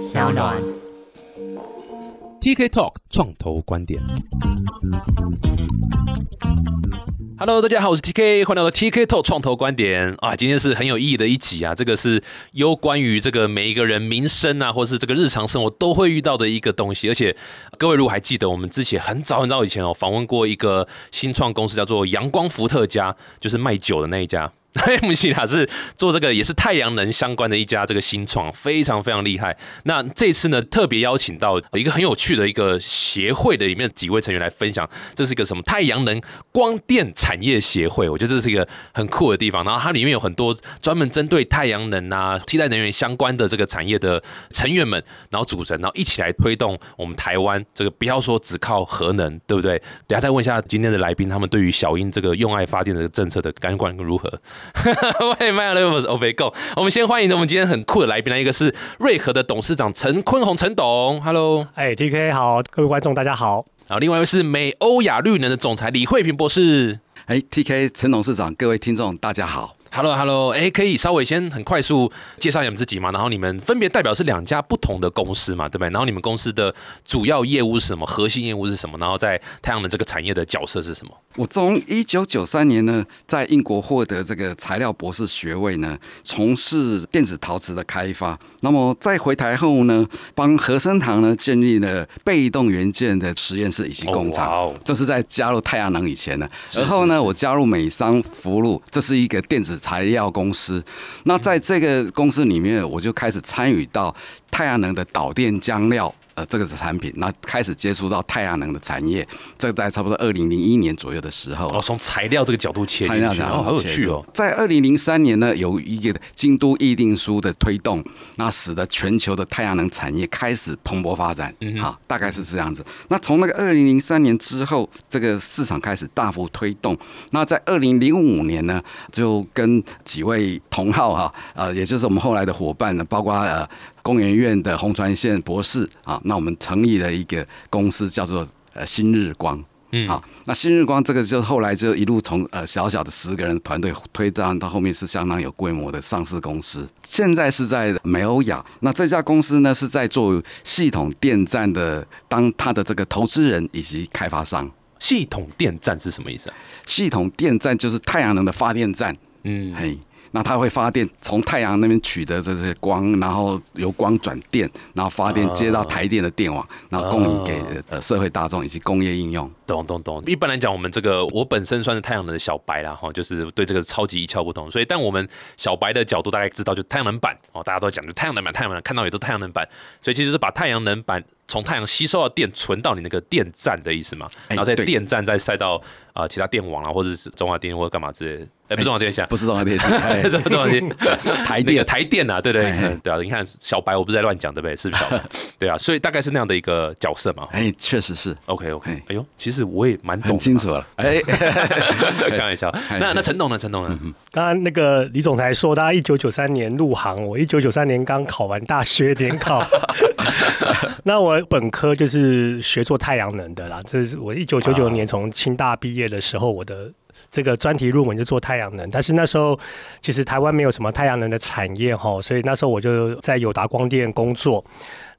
小暖。TK Talk 创投观点。Hello，大家好，我是 TK，欢迎来到 TK Talk 创投观点啊！今天是很有意义的一集啊，这个是有关于这个每一个人民生啊，或是这个日常生活都会遇到的一个东西。而且各位如果还记得，我们之前很早很早以前哦，访问过一个新创公司，叫做阳光伏特加，就是卖酒的那一家。MCL 是做这个也是太阳能相关的一家这个新创，非常非常厉害。那这次呢，特别邀请到一个很有趣的一个协会的里面几位成员来分享，这是一个什么太阳能光电产业协会。我觉得这是一个很酷的地方。然后它里面有很多专门针对太阳能啊、替代能源相关的这个产业的成员们，然后组成，然后一起来推动我们台湾这个不要说只靠核能，对不对？等下再问一下今天的来宾，他们对于小英这个用爱发电的政策的感官如何？喂，麦尔我是 OK Go。我们先欢迎我们今天很酷的来宾，一个是瑞和的董事长陈坤宏，陈董，Hello。哎，T K 好，各位观众大家好。然后另外一位是美欧亚绿能的总裁李慧平博士。哎，T K 陈董事长，各位听众大家好。Hello，Hello，哎，可以稍微先很快速介绍一下你们自己吗？然后你们分别代表是两家不同的公司嘛，对不对？然后你们公司的主要业务是什么？核心业务是什么？然后在太阳能这个产业的角色是什么？我从一九九三年呢，在英国获得这个材料博士学位呢，从事电子陶瓷的开发。那么在回台后呢，帮和生堂呢建立了被动元件的实验室以及工厂。这是在加入太阳能以前呢。是而后呢，我加入美商福禄，这是一个电子材料公司。那在这个公司里面，我就开始参与到太阳能的导电浆料。呃，这个是产品，那开始接触到太阳能的产业，这个在差不多二零零一年左右的时候，哦，从材料这个角度切材进去，哦，料讲好有趣哦。。在二零零三年呢，有一个京都议定书的推动，那使得全球的太阳能产业开始蓬勃发展。嗯啊，大概是这样子。那从那个二零零三年之后，这个市场开始大幅推动。那在二零零五年呢，就跟几位同号哈、呃，也就是我们后来的伙伴呢，包括呃工研院的洪传宪博士啊，那我们成立了一个公司，叫做呃新日光。嗯啊，那新日光这个就后来就一路从呃小小的十个人团队推到到后面是相当有规模的上市公司，现在是在美欧亚。那这家公司呢是在做系统电站的，当它的这个投资人以及开发商。系统电站是什么意思啊？系统电站就是太阳能的发电站，嗯，嘿。那它会发电，从太阳那边取得这些光，然后由光转电，然后发电接到台电的电网，然后供应给呃社会大众以及工业应用。懂懂懂。一般来讲，我们这个我本身算是太阳能的小白啦，哈，就是对这个超级一窍不通。所以，但我们小白的角度大概知道，就太阳能板哦，大家都讲就太阳能板，太阳能板看到也都太阳能板，所以其实是把太阳能板从太阳吸收到电存到你那个电站的意思嘛，哎然后在对电站再塞到啊、呃其他电网啊，或者是中华电或者干嘛之类的。哎，不是中华电下，不是中华电信，哎什么中华电？台那个电台电啊，对对对啊，你看小白，我不是在乱讲对不对？是不是小白？对啊，所以大概是那样的一个角色嘛。哎，确实是 OK OK，哎哎呦，其实我也蛮懂，很清楚了。哎，开玩笑。那那陈董呢？陈董呢？刚刚那个李总裁说，他一九九三年入行，我一九九三年刚考完大学联考。那我本科就是学做太阳能的啦，这是我一九九九年从清大毕业的时候，我的。这个专题论文就做太阳能，但是那时候其实台湾没有什么太阳能的产业哈，所以那时候我就在友达光电工作。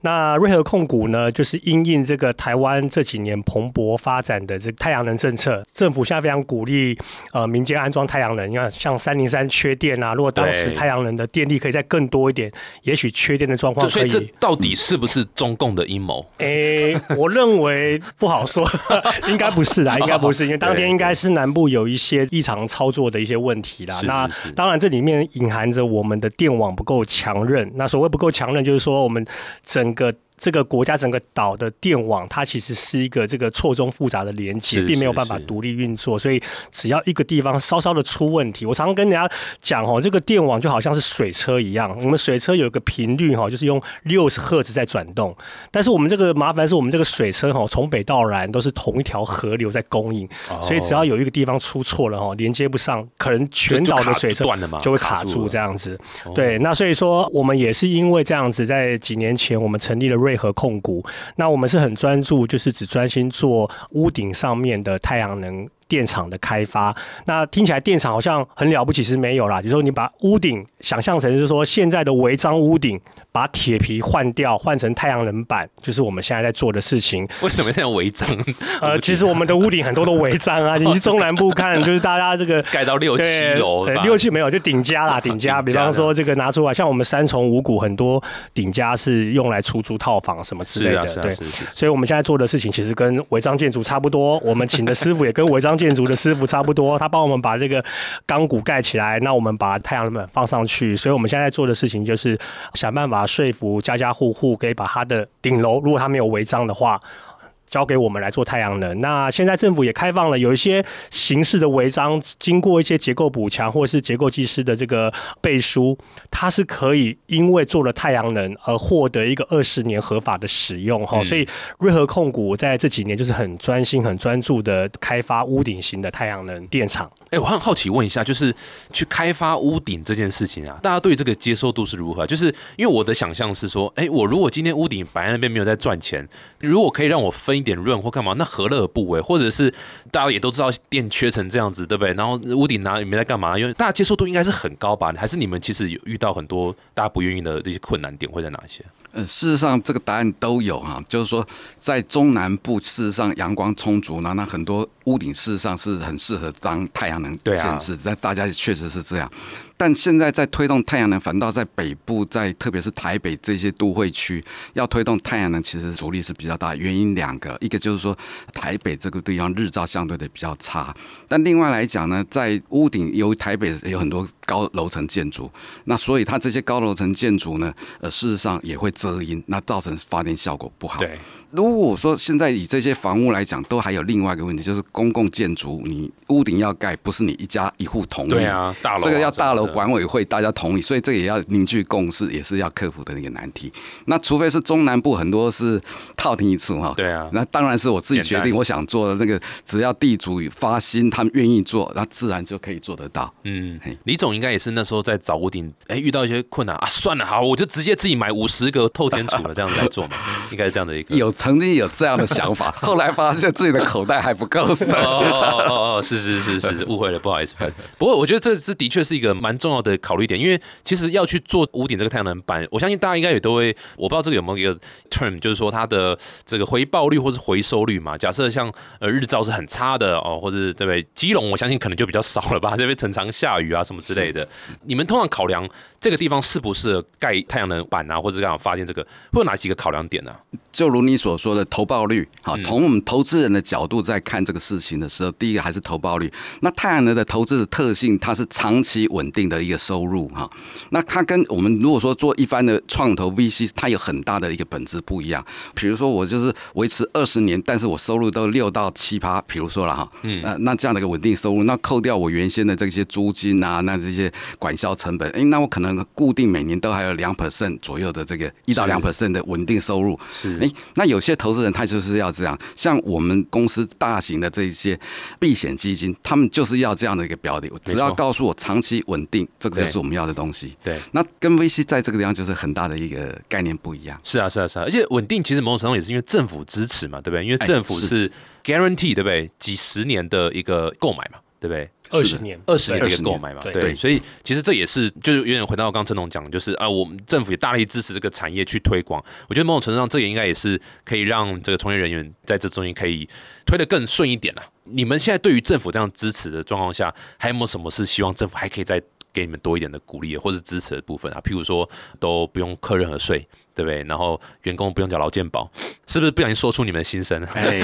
那瑞和控股呢，就是因应这个台湾这几年蓬勃发展的这个太阳能政策，政府现在非常鼓励呃民间安装太阳能。你看，像三零三缺电啊，如果当时太阳能的电力可以再更多一点，也许缺电的状况可以这。到底是不是中共的阴谋？诶、我认为不好说，应该不是啦，应该不是，因为当天应该是南部有一些异常操作的一些问题啦。那当然，这里面隐含着我们的电网不够强韧。那所谓不够强韧，就是说我们整个。这个国家整个岛的电网，它其实是一个这个错综复杂的连接，并没有办法独立运作，所以只要一个地方稍稍的出问题，我常常跟人家讲哦，这个电网就好像是水车一样，我们水车有一个频率哈，就是用六十赫兹在转动，但是我们这个麻烦是我们这个水车哈，从北到南都是同一条河流在供应，所以只要有一个地方出错了哈，连接不上，可能全岛的水车就断了。嘛就会卡住这样子。哦。对，那所以说我们也是因为这样子，在几年前我们成立了瑞配合控股，那我们是很专注，就是只专心做屋顶上面的太阳能。电厂的开发。那听起来电厂好像很了不起，是没有啦。就是说你把屋顶想象成就是说现在的违章屋顶，把铁皮换掉，换成太阳能板，就是我们现在在做的事情。为什么要违章？呃，其实我们的屋顶很多都违章啊。你去中南部看，就是大家这个盖到六七楼，六七没有就 顶加啦，顶加。比方说这个拿出来，像我们三重五股很多顶加是用来出租套房什么之类的，对。所以我们现在做的事情其实跟违章建筑差不多。我们请的师傅也跟违章建筑的师傅差不多，他帮我们把这个钢骨盖起来，那我们把太阳能板放上去。所以我们现在做的事情就是想办法说服家家户户可以把他的顶楼，如果他没有违章的话。交给我们来做太阳能。那现在政府也开放了，有一些形式的违章，经过一些结构补强或者是结构技师的这个背书，它是可以因为做了太阳能而获得一个二十年合法的使用哈。所以瑞和控股在这几年就是很专心、很专注的开发屋顶型的太阳能电厂。哎，我很好奇问一下，就是去开发屋顶这件事情啊，大家对这个接受度是如何？就是因为我的想象是说，哎，我如果今天屋顶摆在那边没有在赚钱，如果可以让我分。一点润或干嘛，那何乐而不为？或者是大家也都知道电缺成这样子，对不对？然后屋顶拿也没在干嘛，因为大家接受度应该是很高吧？还是你们其实有遇到很多大家不愿意的这些困难点会在哪些？呃，事实上这个答案都有哈，就是说在中南部事实上阳光充足呢，那很多屋顶事实上是很适合当太阳能建设，在大家确实是这样。但现在在推动太阳能，反倒在北部，在特别是台北这些都会区，要推动太阳能，其实阻力是比较大。原因两个，一个就是说台北这个地方日照相对的比较差，但另外来讲呢，在屋顶，由于台北有很多高楼层建筑，那所以它这些高楼层建筑呢，呃，事实上也会遮阴，那造成发电效果不好。对。如果说现在以这些房屋来讲，都还有另外一个问题，就是公共建筑，你屋顶要盖，不是你一家一户同意。对啊，大楼这个要大楼管委会大家同意，所以这也要凝聚共识，也是要克服的一个难题。那除非是中南部很多是套厅一次哈。对啊。那当然是我自己决定，我想做的那个，只要地主发心，他们愿意做，那自然就可以做得到。嗯，李总应该也是那时候在找屋顶，哎，遇到一些困难啊，算了，好，我就直接自己买五十个透天厝了，这样子来做嘛，应该是这样的一个。有。曾经有这样的想法，后来发现自己的口袋还不够深。哦哦哦，是是是是，误会了，不好意思。不过我觉得这是的确是一个蛮重要的考虑点，因为其实要去做屋顶这个太阳能板，我相信大家应该也都会，我不知道这个有没有一个 term，就是说它的这个回报率或是回收率嘛。假设像呃日照是很差的哦，或者对不对？基隆我相信可能就比较少了吧，这边常常下雨啊什么之类的。你们通常考量这个地方适不适合盖太阳能板啊，或者这样发电，这个会有哪几个考量点呢？就如你所说的投报率，好，从我们投资人的角度在看这个事情的时候，第一个还是投报率。那太阳能的投资的特性，它是长期稳定的一个收入，哈。那它跟我们如果说做一般的创投 VC，它有很大的一个本质不一样。比如说我就是维持二十年，但是我收入都六到七趴，比如说了哈，嗯，呃，那这样的一个稳定收入，那扣掉我原先的这些租金啊，那这些管销成本，哎，那我可能固定每年都还有两 percent 左右的这个一到两 percent 的稳定收入，是。哎，那有些投资人他就是要这样，像我们公司大型的这些避险基金，他们就是要这样的一个标的，只要告诉我长期稳定，这个就是我们要的东西。对，那跟 VC 在这个地方就是很大的一个概念不一样。是啊，是啊，是啊，而且稳定其实某种程度也是因为政府支持嘛，对不对？因为政府是 guarantee，对不对？几十年的一个购买嘛，对不对？二十年，二十年的一个购买嘛，对，所以其实这也是，就是有点回到刚刚陈总讲，就是啊，我们政府也大力支持这个产业去推广。我觉得某种程度上，这也应该也是可以让这个从业人员在这中间可以推得更顺一点了。你们现在对于政府这样支持的状况下，还有没有什么是希望政府还可以再给你们多一点的鼓励或是支持的部分啊？譬如说，都不用扣任何税。对不对？然后员工不用缴劳健保，是不是不小心说出你们的心声？哎，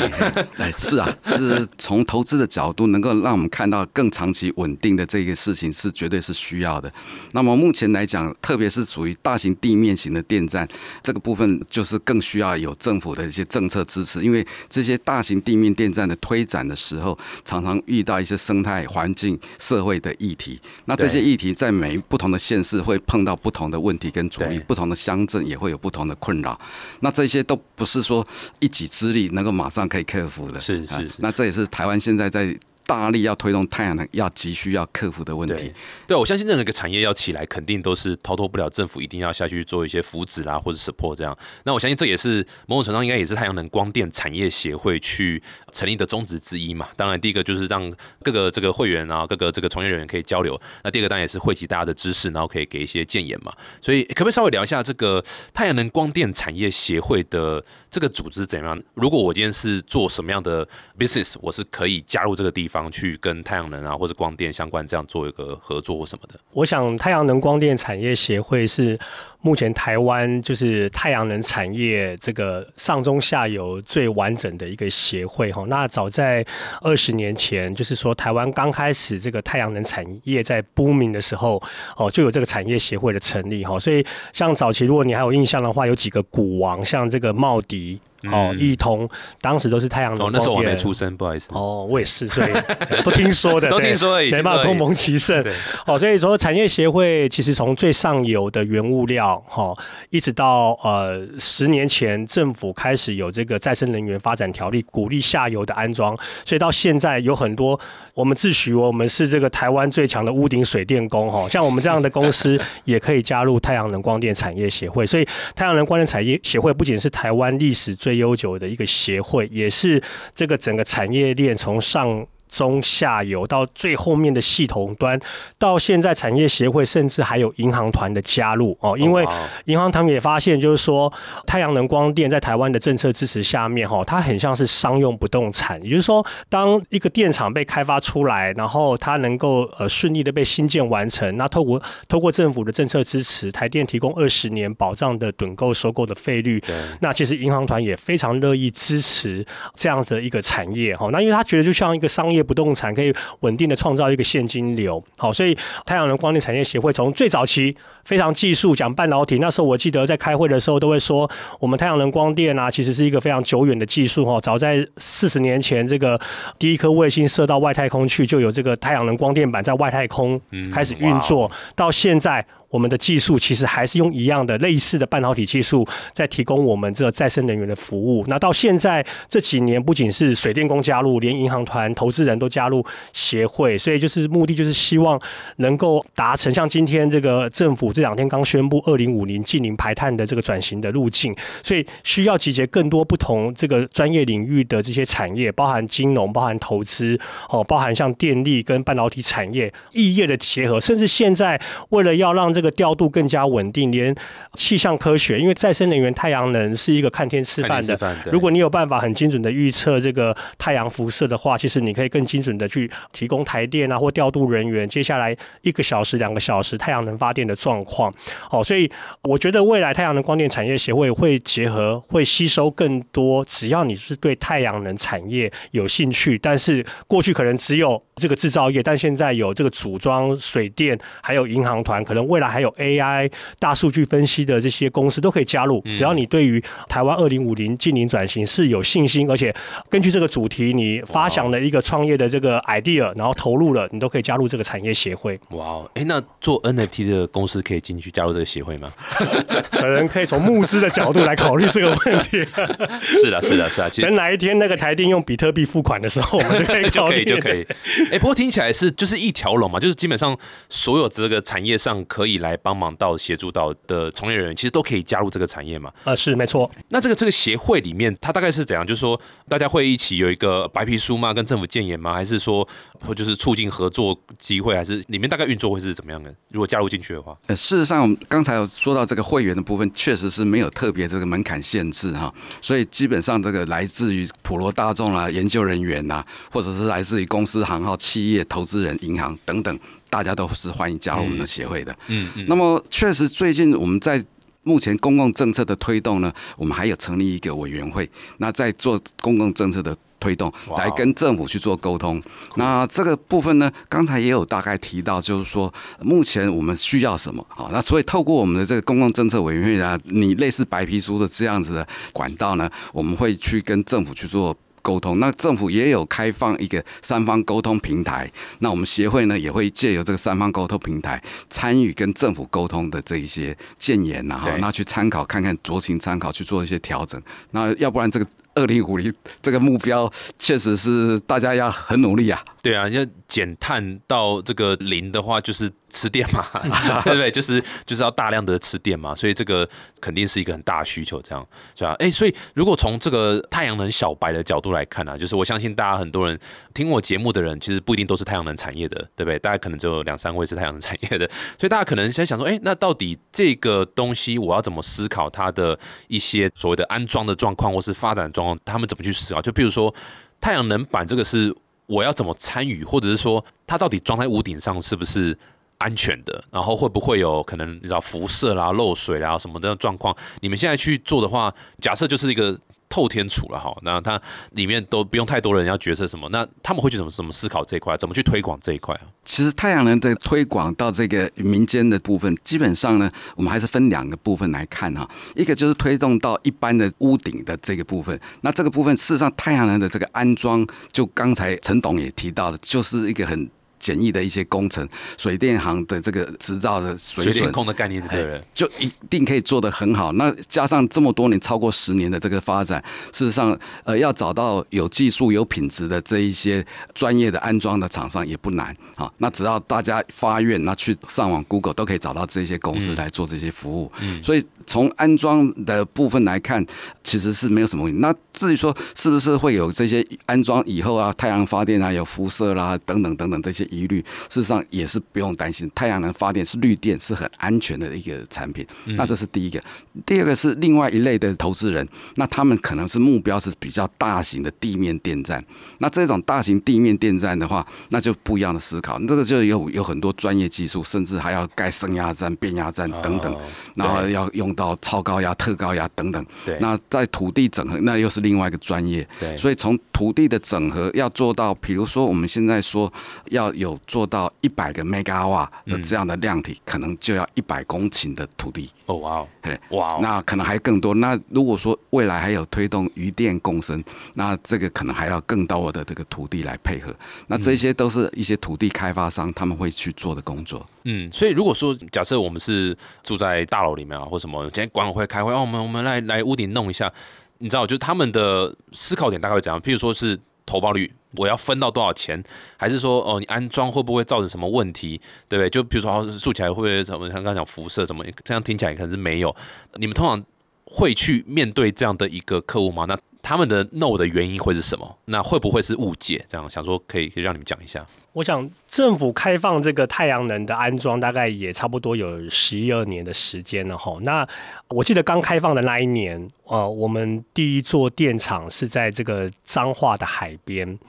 哎，是啊，是从投资的角度，能够让我们看到更长期稳定的这个事情，是绝对是需要的。那么目前来讲，特别是属于大型地面型的电站这个部分，就是更需要有政府的一些政策支持，因为这些大型地面电站的推展的时候，常常遇到一些生态环境、社会的议题。那这些议题在每不同的县市会碰到不同的问题跟阻力，不同的乡镇也会有。不同的困扰，那这些都不是说一己之力能够马上可以克服的。是是，那这也是台湾现在在大力要推动太阳能，要急需要克服的问题对。对，我相信任何一个产业要起来，肯定都是逃脱不了政府一定要下去做一些扶持啦，或者 support 这样。那我相信这也是某种程度上应该也是太阳能光电产业协会去成立的宗旨之一嘛。当然，第一个就是让各个这个会员啊，各个这个从业人员可以交流。那第二个当然也是汇集大家的知识，然后可以给一些建言嘛。所以可不可以稍微聊一下这个太阳能光电产业协会的这个组织怎样？如果我今天是做什么样的 business，我是可以加入这个地方去跟太阳能啊或者光电相关这样做一个合作或什么的。我想太阳能光电产业协会是目前台湾就是太阳能产业这个上中下游最完整的一个协会哈。那早在二十年前，就是说台湾刚开始这个太阳能产业在 booming 的时候，哦，就有这个产业协会的成立哈。所以像早期如果你还有印象的话，有几个股王，像这个茂迪。哦，嗯易通当时都是太阳能哦，那时候我还没出生，不好意思。哦，我也是，所以 都听说的，都听说而已没办法听说而已共谋其胜。对，哦，所以说产业协会其实从最上游的原物料，哈、一直到呃十年前政府开始有这个再生能源发展条例，鼓励下游的安装，所以到现在有很多我们自诩我们是这个台湾最强的屋顶水电工，哈、像我们这样的公司 也可以加入太阳能光电产业协会。所以太阳能光电产业协会不仅是台湾历史最悠久的一个协会，也是这个整个产业链从上。中下游到最后面的系统端，到现在产业协会甚至还有银行团的加入。哦，因为银行团也发现，就是说太阳能光电在台湾的政策支持下面，哈，它很像是商用不动产，也就是说，当一个电厂被开发出来，然后它能够呃顺利的被新建完成，那透过透过政府的政策支持，台电提供二十年保障的趸购收购的费率，那其实银行团也非常乐意支持这样的一个产业哈。那因为他觉得就像一个商业不动产，可以稳定的创造一个现金流。好，所以太阳能光电产业协会从最早期非常技术讲半导体，那时候我记得在开会的时候都会说，我们太阳能光电啊，其实是一个非常久远的技术哈。早在四十年前，这个第一颗卫星射到外太空去，就有这个太阳能光电板在外太空开始运作，到现在。我们的技术其实还是用一样的类似的半导体技术，在提供我们这个再生能源的服务。那到现在这几年，不仅是水电工加入，连银行团、投资人都加入协会，所以就是目的就是希望能够达成像今天这个政府这两天刚宣布二零五零近零排碳的这个转型的路径，所以需要集结更多不同这个专业领域的这些产业，包含金融、包含投资，哦，包含像电力跟半导体产业、异业的结合，甚至现在为了要让这个调度更加稳定，连气象科学，因为再生能源太阳能是一个看天吃饭的如果你有办法很精准的预测这个太阳辐射的话，其实你可以更精准的去提供台电啊或调度人员接下来一个小时、两个小时太阳能发电的状况。哦，所以我觉得未来太阳能光电产业协会会结合，会吸收更多，只要你是对太阳能产业有兴趣，但是过去可能只有这个制造业，但现在有这个组装、水电，还有银行团，可能未来还有 AI、大数据分析的这些公司都可以加入。只要你对于台湾二零五零近零转型是有信心，而且根据这个主题，你发想了一个创业的这个 idea，然后投入了，你都可以加入这个产业协会。哇哦，哎，那做 NFT 的公司可以进去加入这个协会吗？可能可以从募资的角度来考虑这个问题。是的，是的，是的，其实等哪一天那个台电用比特币付款的时候，我们就可以就 考虑可以就可以。哎、不过听起来是就是一条龙嘛，就是基本上所有这个产业上可以来帮忙到协助到的从业人员，其实都可以加入这个产业嘛。呃，是没错。那这个这个协会里面，它大概是怎样？就是说大家会一起有一个白皮书吗？跟政府建言吗？还是说或就是促进合作机会？还是里面大概运作会是怎么样的？如果加入进去的话，呃，事实上，我们刚才有说到这个会员的部分，确实是没有特别这个门槛限制哈，所以基本上这个来自于普罗大众啦、研究人员呐，或者是来自于公司行号、企业、投资人、银行等等，大家都是欢迎加入我们的协会的。嗯嗯，那么，确实最近我们在目前公共政策的推动呢，我们还有成立一个委员会，那在做公共政策的推动，来跟政府去做沟通。那这个部分呢，刚才也有大概提到，就是说目前我们需要什么好，那所以透过我们的这个公共政策委员会啊，你类似白皮书的这样子的管道呢，我们会去跟政府去做。沟通，那政府也有开放一个三方沟通平台，那我们协会呢也会借由这个三方沟通平台参与跟政府沟通的这一些建言呐、哈，那去参考看看酌情参考去做一些调整。那要不然这个二零五零这个目标，确实是大家要很努力啊。对啊，要减碳到这个零的话，就是吃电嘛，对不对？就是就是要大量的吃电嘛，所以这个肯定是一个很大的需求，这样是吧？哎，所以如果从这个太阳能小白的角度来看啊，就是我相信大家很多人听我节目的人，其实不一定都是太阳能产业的，对不对？大家可能只有两三位是太阳能产业的，所以大家可能在想说，哎，那到底这个东西我要怎么思考它的一些所谓的安装的状况，或是发展状况，他们怎么去思考？就比如说太阳能板这个是。我要怎么参与，或者是说它到底装在屋顶上是不是安全的？然后会不会有可能你知道辐射啦、漏水啦什么的状况？你们现在去做的话，假设就是一个。透天处了哈，那它里面都不用太多人要决策什么，那他们会去怎么怎么思考这一块，怎么去推广这一块啊？其实太阳能的推广到这个民间的部分，基本上呢，我们还是分两个部分来看哈，一个就是推动到一般的屋顶的这个部分，那这个部分事实上太阳能的这个安装，就刚才陈董也提到了，就是一个很。简易的一些工程，水电行的这个执照的水电控的概念，对，就一定可以做得很好。那加上这么多年，超过十年的这个发展，事实上，呃，要找到有技术、有品质的这一些专业的安装的厂商也不难啊。那只要大家发愿，那去上网 Google 都可以找到这些公司来做这些服务。嗯，所以从安装的部分来看，其实是没有什么问题。那至于说是不是会有这些安装以后啊，太阳发电啊，有辐射啦，等等等等这些。疑虑，事实上也是不用担心。太阳能发电是绿电，是很安全的一个产品。那这是第一个。第二个是另外一类的投资人，那他们可能是目标是比较大型的地面电站。那这种大型地面电站的话，那就不一样的思考。这个就有有很多专业技术，甚至还要盖升压站、变压站等等，然后要用到超高压、特高压等等。对那在土地整合，那又是另外一个专业。对所以从土地的整合要做到，比如说我们现在说要。有做到一百个 mega 瓦的这样的量体，可能就要一百公顷的土地。哦哇，对哇哦，那可能还更多。那如果说未来还有推动余电共生，那这个可能还要更多的这个土地来配合。那这些都是一些土地开发商他们会去做的工作。嗯，所以如果说假设我们是住在大楼里面啊，或什么，今天管委会开会，哦，我们我们来来屋顶弄一下，你知道，就是他们的思考点大概会怎样？譬如说是投报率。我要分到多少钱？还是说，哦，你安装会不会造成什么问题？对不对？就比如说，住起来会不会什么？像刚刚讲辐射，什么这样听起来可能是没有。你们通常会去面对这样的一个客户吗？那他们的 no 的原因会是什么？那会不会是误解？这样想说可以可以让你们讲一下。我想政府开放这个太阳能的安装，大概也差不多有十一二年的时间了哈。那我记得刚开放的那一年，呃，我们第一座电厂是在这个彰化的海边。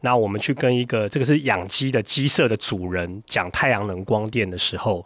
那我们去跟一个这个是养鸡的鸡舍的主人讲太阳能光电的时候，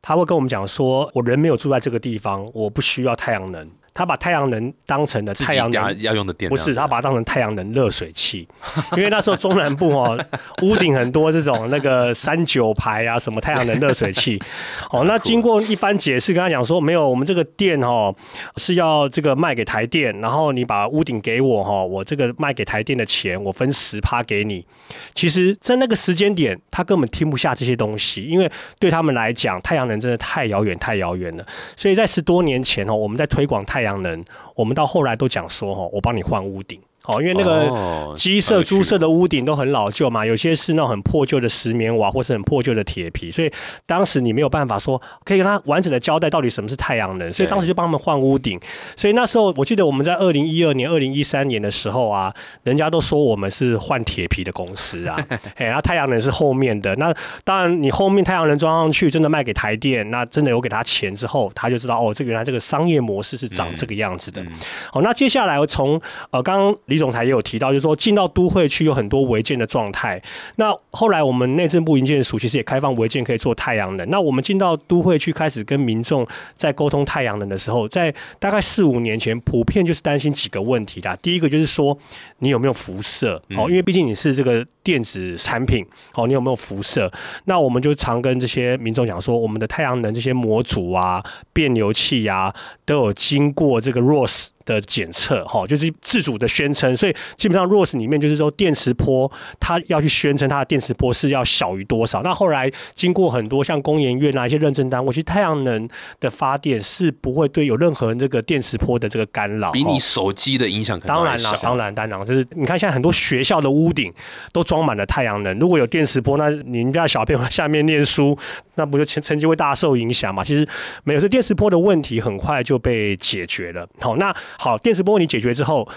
他会跟我们讲说，我人没有住在这个地方，我不需要太阳能。他把太阳能当成了太阳能要用的电，不是他把它当成太阳能热水器，因为那时候中南部哦，屋顶很多这种那个三九牌啊，什么太阳能热水器。哦，那经过一番解释，跟他讲说，没有，我们这个电哦是要这个卖给台电，然后你把屋顶给我哈，我这个卖给台电的钱，我分十趴给你。其实，在那个时间点，他根本听不下这些东西，因为对他们来讲，太阳能真的太遥远，太遥远了。所以在十多年前哦，我们在推广太阳。阳能，我们到后来都讲说哈，我帮你换屋顶。哦，因为那个鸡舍、猪舍的屋顶都很老旧嘛，有些是那种很破旧的石棉瓦，或是很破旧的铁皮，所以当时你没有办法说可以跟他完整的交代到底什么是太阳能，所以当时就帮他们换屋顶。所以那时候我记得我们在二零一二年、二零一三年的时候啊，人家都说我们是换铁皮的公司啊，哎，然后太阳能是后面的。那当然，你后面太阳能装上去，真的卖给台电，那真的有给他钱之后，他就知道哦，这个原来这个商业模式是长这个样子的。好，那接下来从呃刚刚李总裁也有提到，就是说进到都会区有很多违建的状态。那后来我们内政部营建署其实也开放违建可以做太阳能。那我们进到都会区开始跟民众在沟通太阳能的时候，在大概四五年前，普遍就是担心几个问题啦。第一个就是说你有没有辐射哦，因为毕竟你是这个。电子产品，哦，你有没有辐射？那我们就常跟这些民众讲说，我们的太阳能这些模组啊、变流器啊，都有经过这个 ROS。的检测哈，就是自主的宣称，所以基本上 ROS 里面就是说电磁波，它要去宣称它的电磁波是要小于多少。那后来经过很多像工研院啊一些认证单位，其实太阳能的发电是不会对有任何这个电磁波的这个干扰，比你手机的影响可能当然啦，当然当然就是你看现在很多学校的屋顶都装满了太阳能，如果有电磁波，那你家小朋友 下面念书，那不就成成绩会大受影响嘛？其实没有，这电磁波的问题很快就被解决了。好，那。好，电磁波你解决之后。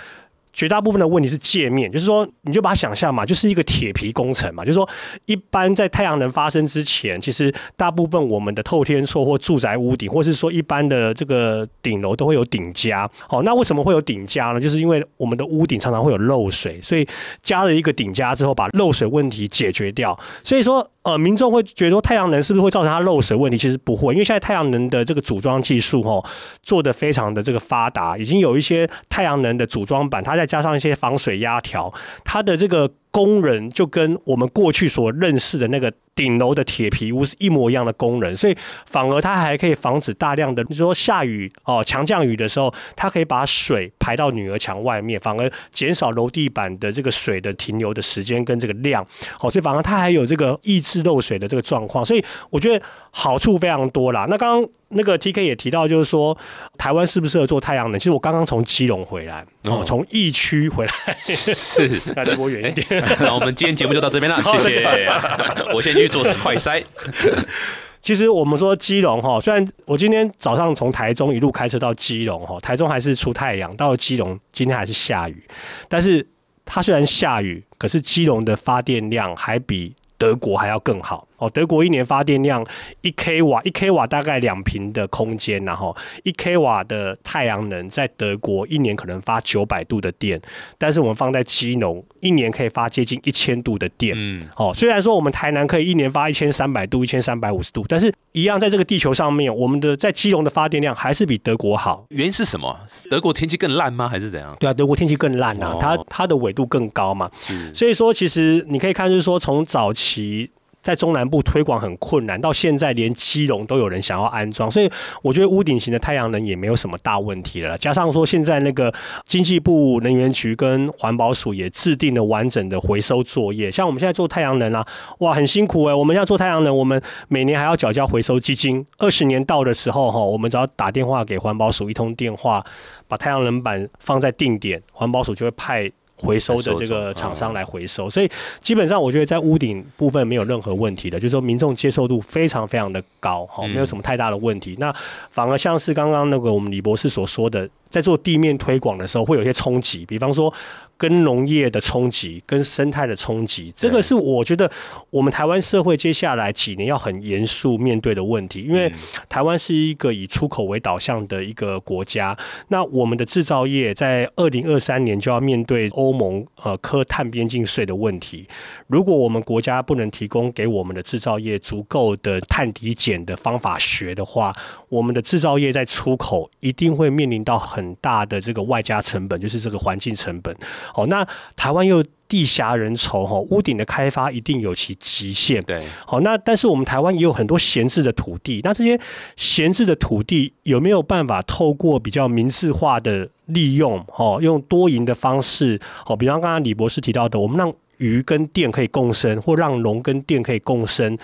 绝大部分的问题是界面，就是说，你就把它想象嘛，就是一个铁皮工程嘛。就是说，一般在太阳能发生之前，其实大部分我们的透天厝或住宅屋顶，或是说一般的这个顶楼都会有顶加。好，那为什么会有顶加呢？就是因为我们的屋顶常常会有漏水，所以加了一个顶加之后，把漏水问题解决掉。所以说，呃，民众会觉得说太阳能是不是会造成它漏水问题？其实不会，因为现在太阳能的这个组装技术哈做的非常的这个发达，已经有一些太阳能的组装板，它在加上一些防水压条，它的这个。工人就跟我们过去所认识的那个顶楼的铁皮屋是一模一样的工人，所以反而它还可以防止大量的，你说下雨哦强降雨的时候，它可以把水排到女儿墙外面，反而减少楼地板的这个水的停留的时间跟这个量，哦，所以反而它还有这个抑制漏水的这个状况，所以我觉得好处非常多啦。那刚刚那个 T K 也提到，就是说台湾适不适合做太阳能？其实我刚刚从基隆回来，哦，从疫区回来，是，离我远一点。那我们今天节目就到这边了，谢谢。我先去做快筛。其实我们说基隆哈，虽然我今天早上从台中一路开车到基隆哈，台中还是出太阳，到了基隆今天还是下雨。但是它虽然下雨，可是基隆的发电量还比德国还要更好。哦，德国一年发电量一 k 瓦，一 k 瓦大概两平的空间，然后一 k 瓦的太阳能在德国一年可能发九百度的电，但是我们放在基隆一年可以发接近一千度的电。嗯，哦，虽然说我们台南可以一年发一千三百度、一千三百五十度，但是一样在这个地球上面，我们的在基隆的发电量还是比德国好。原因是什么？德国天气更烂吗？还是怎样？对啊，德国天气更烂啊，它它的纬度更高嘛。所以说，其实你可以看，就是说从早期。在中南部推广很困难，到现在连基隆都有人想要安装，所以我觉得屋顶型的太阳能也没有什么大问题了。加上说现在那个经济部能源局跟环保署也制定了完整的回收作业，像我们现在做太阳能啊，哇，很辛苦哎！我们要做太阳能，我们每年还要缴交回收基金，二十年到的时候哈，我们只要打电话给环保署一通电话，把太阳能板放在定点，环保署就会派。回收的这个厂商来回收，所以基本上我觉得在屋顶部分没有任何问题的，就是说民众接受度非常非常的高，哈，没有什么太大的问题。那反而像是刚刚那个我们李博士所说的。在做地面推广的时候，会有一些冲击，比方说跟农业的冲击、跟生态的冲击，这个是我觉得我们台湾社会接下来几年要很严肃面对的问题。因为台湾是一个以出口为导向的一个国家，那我们的制造业在二零二三年就要面对欧盟呃科碳边境税的问题。如果我们国家不能提供给我们的制造业足够的碳抵减的方法学的话，我们的制造业在出口一定会面临到很。大的这个外加成本，就是这个环境成本。好，那台湾又地狭人稠，哈，屋顶的开发一定有其极限。对，好，那但是我们台湾也有很多闲置的土地，那这些闲置的土地有没有办法透过比较明智化的利用，哦，用多赢的方式，哦，比方刚刚李博士提到的，我们让鱼跟电可以共生，或让龙跟电可以共生，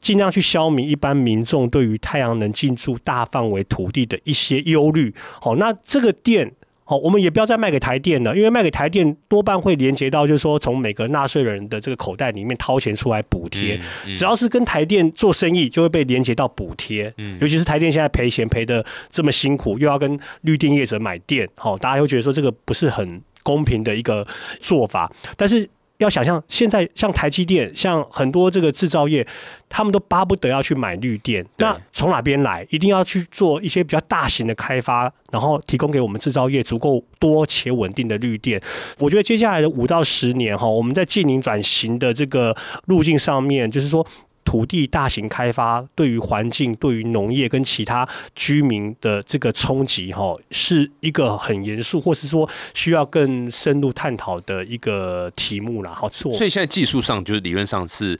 尽量去消弭一般民众对于太阳能进驻大范围土地的一些忧虑。好，那这个电，好，我们也不要再卖给台电了，因为卖给台电多半会连接到，就是说从每个纳税人的这个口袋里面掏钱出来补贴。只要是跟台电做生意，就会被连接到补贴。嗯，尤其是台电现在赔钱赔的这么辛苦，又要跟绿电业者买电，好，大家会觉得说这个不是很公平的一个做法，但是。要想象现在像台积电，像很多这个制造业，他们都巴不得要去买绿电。那从哪边来？一定要去做一些比较大型的开发，然后提供给我们制造业足够多且稳定的绿电。我觉得接下来的五到十年哈，我们在近零转型的这个路径上面，就是说。土地大型开发对于环境、对于农业跟其他居民的这个冲击，哈，是一个很严肃，或是说需要更深入探讨的一个题目啦。好，所以现在技术上就是理论上是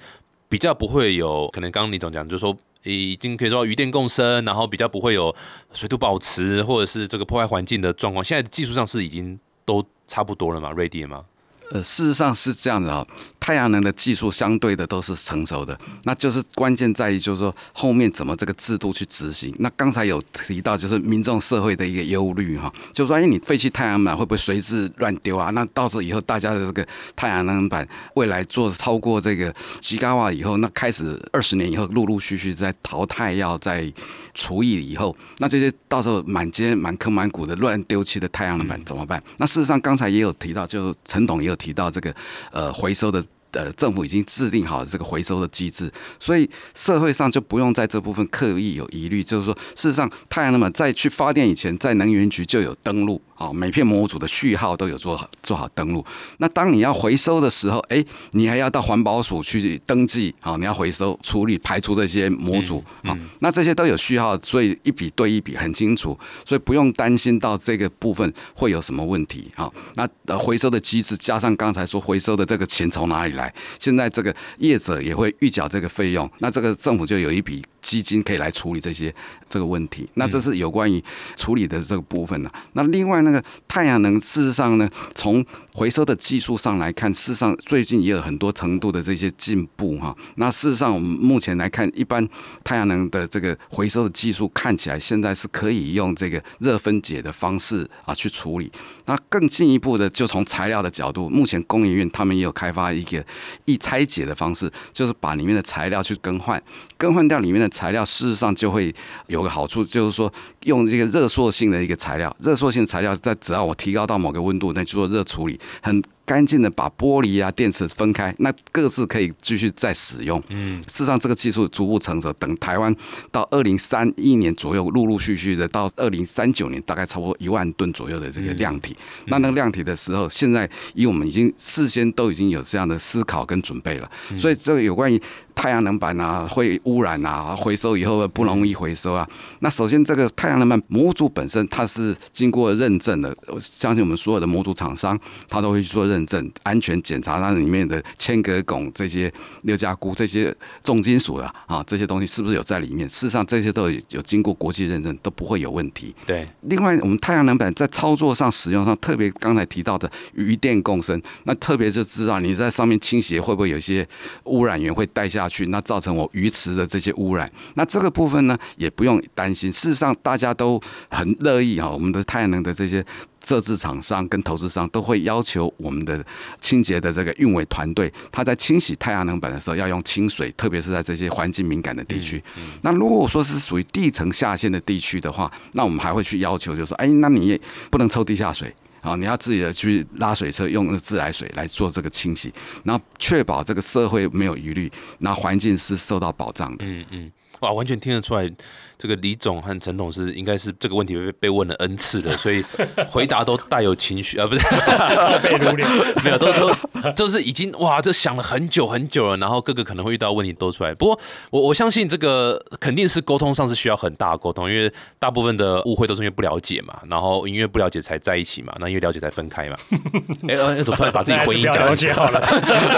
比较不会有可能，刚刚李总讲就是说已经可以说鱼电共生，然后比较不会有水土保持或者是这个破坏环境的状况。现在技术上是已经都差不多了嘛？ready 吗？呃，事实上是这样的啊，太阳能的技术相对的都是成熟的，那就是关键在于就是说后面怎么这个制度去执行。那刚才有提到就是民众社会的一个忧虑哈，就是说哎，你废弃太阳板会不会随之乱丢啊？那到时候以后大家的这个太阳能板未来做超过这个吉瓦以后，那开始二十年以后陆陆续续在淘汰要在除以以后，那这些到时候满街满坑满谷的乱丢弃的太阳能板怎么办？那事实上刚才也有提到，就是陈董也有。提到这个呃回收的呃政府已经制定好了这个回收的机制，所以社会上就不用在这部分刻意有疑虑，就是说事实上太阳能板在去发电以前，在能源局就有登录。好，每片模组的序号都有做好做好登录。那当你要回收的时候，哎，你还要到环保署去登记。好，你要回收处理排除这些模组。好，那这些都有序号，所以一笔对一笔很清楚，所以不用担心到这个部分会有什么问题。好，那呃回收的机制加上刚才说回收的这个钱从哪里来？现在这个业者也会预缴这个费用，那这个政府就有一笔。基金可以来处理这些这个问题，那这是有关于处理的这个部分呢。那另外那个太阳能，事实上呢，从回收的技术上来看，事实上最近也有很多程度的这些进步哈。那事实上我们目前来看，一般太阳能的这个回收的技术看起来现在是可以用这个热分解的方式啊去处理。那更进一步的，就从材料的角度，目前工研院他们也有开发一个易拆解的方式，就是把里面的材料去更换，更换掉里面的。材料事实上就会有个好处，就是说用这个热塑性的一个材料，热塑性材料在只要我提高到某个温度，那就做热处理很。干净的把玻璃啊电池分开，那各自可以继续再使用。嗯，事实上这个技术逐步成熟，等台湾到二零三一年左右，陆陆续续的到二零三九年，大概差不多一万吨左右的这个量体。那那个量体的时候，现在以我们已经事先都已经有这样的思考跟准备了。所以这个有关于太阳能板啊会污染啊，回收以后不容易回收啊。那首先这个太阳能板模组本身它是经过认证的，我相信我们所有的模组厂商他都会去做认。认证安全检查，它里面的铅镉汞这些六价钴这些重金属的啊，这些东西是不是有在里面？事实上，这些都有有经过国际认证，都不会有问题。对。另外，我们太阳能板在操作上、使用上，特别刚才提到的余电共生，那特别就知道你在上面倾斜会不会有一些污染源会带下去，那造成我鱼池的这些污染。那这个部分呢，也不用担心。事实上，大家都很乐意啊，我们的太阳能的这些。设置厂商跟投资商都会要求我们的清洁的这个运维团队，他在清洗太阳能板的时候要用清水，特别是在这些环境敏感的地区。那如果说是属于地层下陷的地区的话，那我们还会去要求，就是说，哎，那你也不能抽地下水啊，你要自己的去拉水车用自来水来做这个清洗，然后确保这个社会没有疑虑，那环境是受到保障的。嗯嗯，哇，完全听得出来。这个李总和陈董是应该是这个问题被被问了 n 次的，所以回答都带有情绪啊，不是 被如流，没有都都就是已经哇，这想了很久很久了，然后各个可能会遇到问题都出来。不过我我相信这个肯定是沟通上是需要很大的沟通，因为大部分的误会都是因为不了解嘛，然后因为不了解才在一起嘛，那因为了解才分开嘛。哎呃，怎么突然把自己婚姻讲了解好了？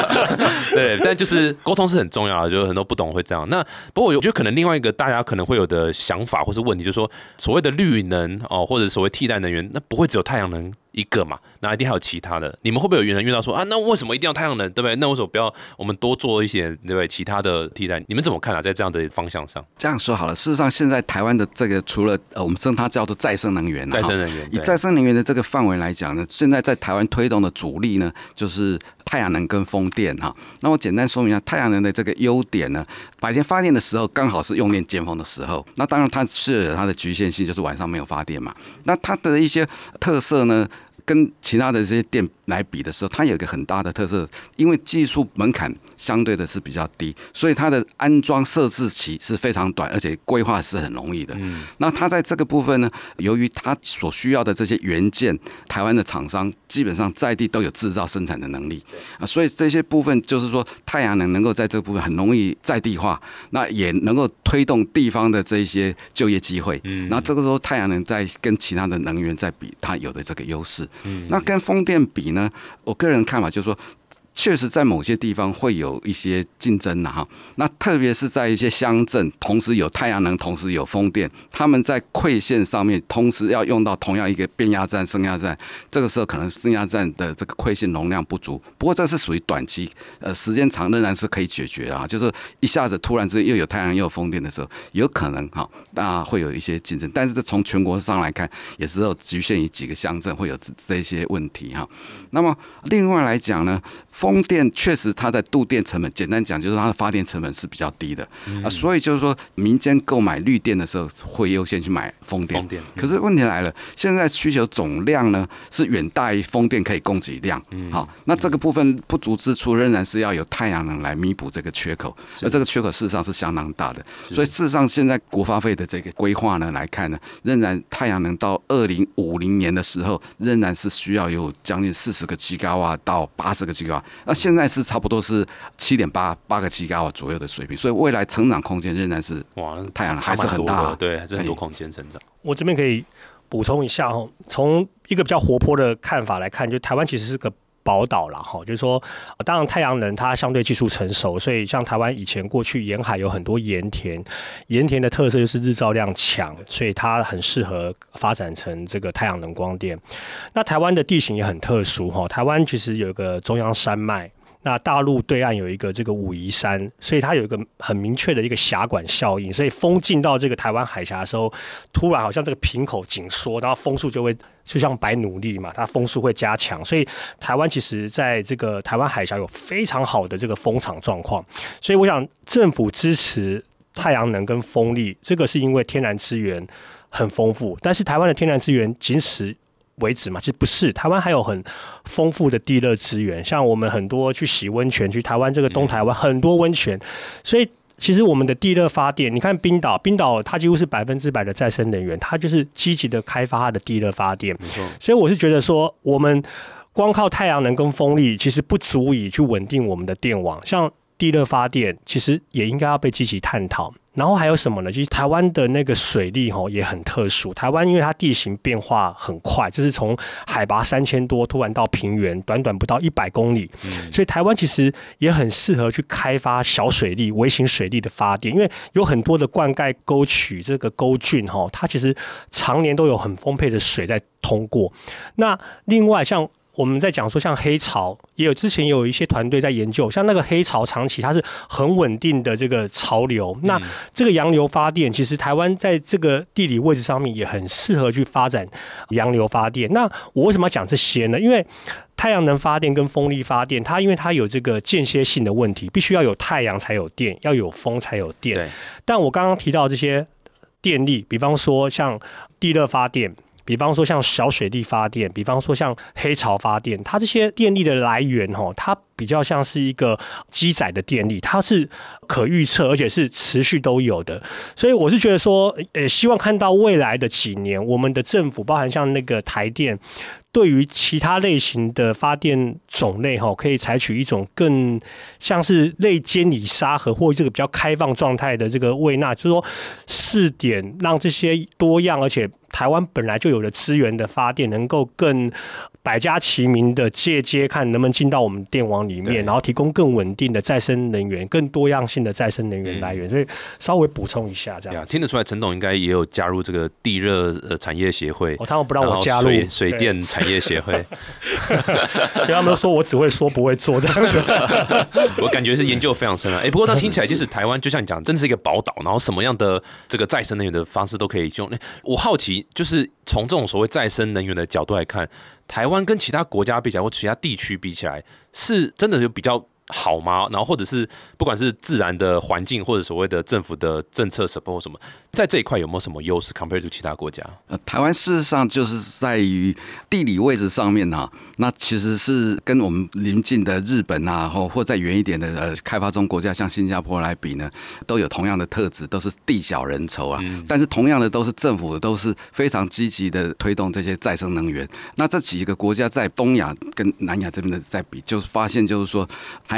对，但就是沟通是很重要的，就是很多不懂会这样。那不过我觉得可能另外一个大家可能会有的。想法或是问题，就是说所谓的绿能哦，或者所谓替代能源，那不会只有太阳能一个嘛？那一定还有其他的。你们会不会有人遇到说啊，那为什么一定要太阳能，对不对？那为什么不要我们多做一些，对不对？其他的替代，你们怎么看啊？在这样的方向上，这样说好了。事实上，现在台湾的这个除了呃，我们称它叫做再生能源，再生能源。以再生能源的这个范围来讲呢，现在在台湾推动的主力呢，就是。太阳能跟风电哈，那我简单说明一下太阳能的这个优点呢。白天发电的时候刚好是用电尖峰的时候，那当然它是它的局限性，就是晚上没有发电嘛。那它的一些特色呢，跟其他的这些电来比的时候，它有一个很大的特色，因为技术门槛相对的是比较低，所以它的安装设置期是非常短，而且规划是很容易的。嗯，那它在这个部分呢，由于它所需要的这些元件，台湾的厂商基本上在地都有制造生产的能力啊，所以这些部分就是说太阳能能够在这部分很容易在地化，那也能够推动地方的这一些就业机会。嗯，那这个时候太阳能在跟其他的能源在比，它有的这个优势。嗯，那跟风电比呢？我个人看法就是说。确实，在某些地方会有一些竞争的哈。那特别是在一些乡镇，同时有太阳能，同时有风电，他们在馈线上面同时要用到同样一个变压站、升压站，这个时候可能升压站的这个馈线容量不足。不过这是属于短期，呃，时间长仍然是可以解决啊。就是一下子突然之间又有太阳又有风电的时候，有可能哈，那会有一些竞争。但是从全国上来看，也只有局限于几个乡镇会有这些问题哈。那么另外来讲呢，风风电确实，它在度电成本，简单讲就是它的发电成本是比较低的啊，所以就是说民间购买绿电的时候会优先去买风电。风电。可是问题来了，现在需求总量呢是远大于风电可以供给量。嗯。好，那这个部分不足之处，仍然是要有太阳能来弥补这个缺口，而这个缺口事实上是相当大的。所以事实上，现在国发费的这个规划呢来看呢，仍然太阳能到二零五零年的时候，仍然是需要有将近四十个吉瓦到八十个吉瓦。那现在是差不多是七点八八个吉瓦左右的水平，所以未来成长空间仍然是哇，太阳能还是很大，对，还是很多空间成长。我这边可以补充一下哦，从一个比较活泼的看法来看，就台湾其实是个。宝岛了哈，就是说，当然太阳能它相对技术成熟，所以像台湾以前过去沿海有很多盐田，盐田的特色就是日照量强，所以它很适合发展成这个太阳能光电。那台湾的地形也很特殊哈，台湾其实有个中央山脉。那大陆对岸有一个这个武夷山，所以它有一个很明确的一个峡管效应，所以风进到这个台湾海峡的时候，突然好像这个瓶口紧缩，然后风速就会就像白努力嘛，它风速会加强，所以台湾其实在这个台湾海峡有非常好的这个风场状况，所以我想政府支持太阳能跟风力，这个是因为天然资源很丰富，但是台湾的天然资源仅此。为止嘛，其实不是。台湾还有很丰富的地热资源，像我们很多去洗温泉，去台湾这个东台湾很多温泉，所以其实我们的地热发电，你看冰岛，冰岛它几乎是百分之百的再生能源，它就是积极的开发它的地热发电。没错。所以我是觉得说，我们光靠太阳能跟风力，其实不足以去稳定我们的电网。像地热发电，其实也应该要被积极探讨。然后还有什么呢？其实台湾的那个水利吼也很特殊。台湾因为它地形变化很快，就是从海拔三千多突然到平原，短短不到一百公里，所以台湾其实也很适合去开发小水利、微型水利的发电。因为有很多的灌溉沟渠，这个沟浚哈，它其实常年都有很丰沛的水在通过。那另外像。我们在讲说，像黑潮也有之前有一些团队在研究，像那个黑潮长期它是很稳定的这个潮流。那这个洋流发电，其实台湾在这个地理位置上面也很适合去发展洋流发电。那我为什么要讲这些呢？因为太阳能发电跟风力发电，它因为它有这个间歇性的问题，必须要有太阳才有电，要有风才有电。但我刚刚提到这些电力，比方说像地热发电。比方说像小水力发电，比方说像黑潮发电，它这些电力的来源，哈，它比较像是一个机载的电力，它是可预测，而且是持续都有的。所以我是觉得说，呃，希望看到未来的几年，我们的政府，包含像那个台电。对于其他类型的发电种类，哈，可以采取一种更像是类监理沙盒或这个比较开放状态的这个位纳，就是说试点让这些多样而且台湾本来就有的资源的发电能够更。百家齐鸣的借接，看能不能进到我们电网里面，然后提供更稳定的再生能源、更多样性的再生能源来源。所以稍微补充一下，这样听得出来，陈董应该也有加入这个地热呃产业协会。哦，他们不让我加入水水电产业协会，他们说我只会说不会做这样子。我感觉是研究非常深啊。哎，不过那听起来就是台湾，就像你讲，真的是一个宝岛，然后什么样的这个再生能源的方式都可以用。我好奇，就是从这种所谓再生能源的角度来看。台湾跟其他国家比起来，或其他地区比起来，是真的就比较好吗？然后或者是不管是自然的环境，或者所谓的政府的政策 support 什么，在这一块有没有什么优势？compare to 其他国家？呃，台湾事实上就是在于地理位置上面呢，那其实是跟我们邻近的日本啊，或或再远一点的呃开发中国家，像新加坡来比呢，都有同样的特质，都是地小人稠啊。但是同样的，都是政府都是非常积极的推动这些再生能源。那这几个国家在东亚跟南亚这边的在比，就是发现就是说。